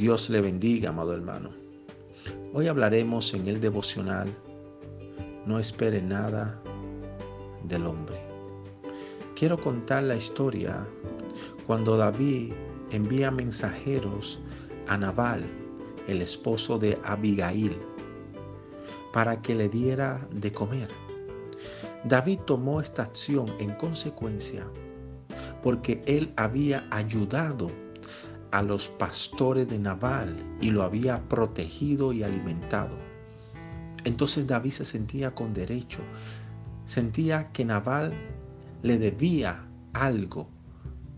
Dios le bendiga, amado hermano. Hoy hablaremos en el devocional, no espere nada del hombre. Quiero contar la historia cuando David envía mensajeros a Nabal, el esposo de Abigail, para que le diera de comer. David tomó esta acción en consecuencia porque él había ayudado a los pastores de Nabal y lo había protegido y alimentado. Entonces David se sentía con derecho, sentía que Nabal le debía algo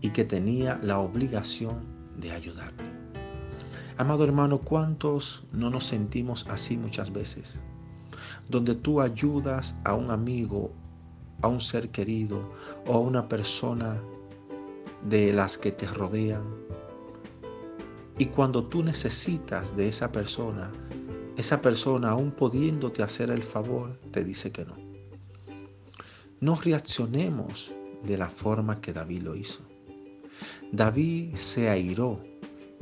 y que tenía la obligación de ayudarle. Amado hermano, ¿cuántos no nos sentimos así muchas veces? Donde tú ayudas a un amigo, a un ser querido o a una persona de las que te rodean y cuando tú necesitas de esa persona, esa persona aún pudiéndote hacer el favor, te dice que no. No reaccionemos de la forma que David lo hizo. David se airó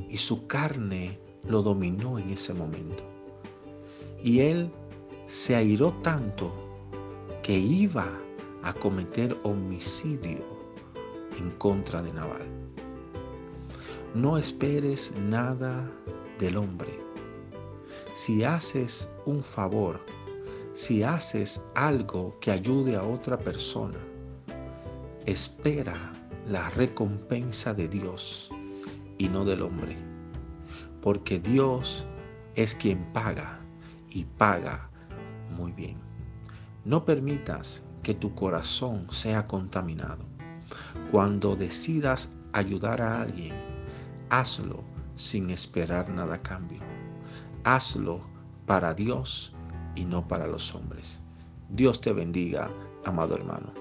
y su carne lo dominó en ese momento. Y él se airó tanto que iba a cometer homicidio en contra de Naval. No esperes nada del hombre. Si haces un favor, si haces algo que ayude a otra persona, espera la recompensa de Dios y no del hombre. Porque Dios es quien paga y paga muy bien. No permitas que tu corazón sea contaminado. Cuando decidas ayudar a alguien, hazlo sin esperar nada a cambio. Hazlo para Dios y no para los hombres. Dios te bendiga, amado hermano.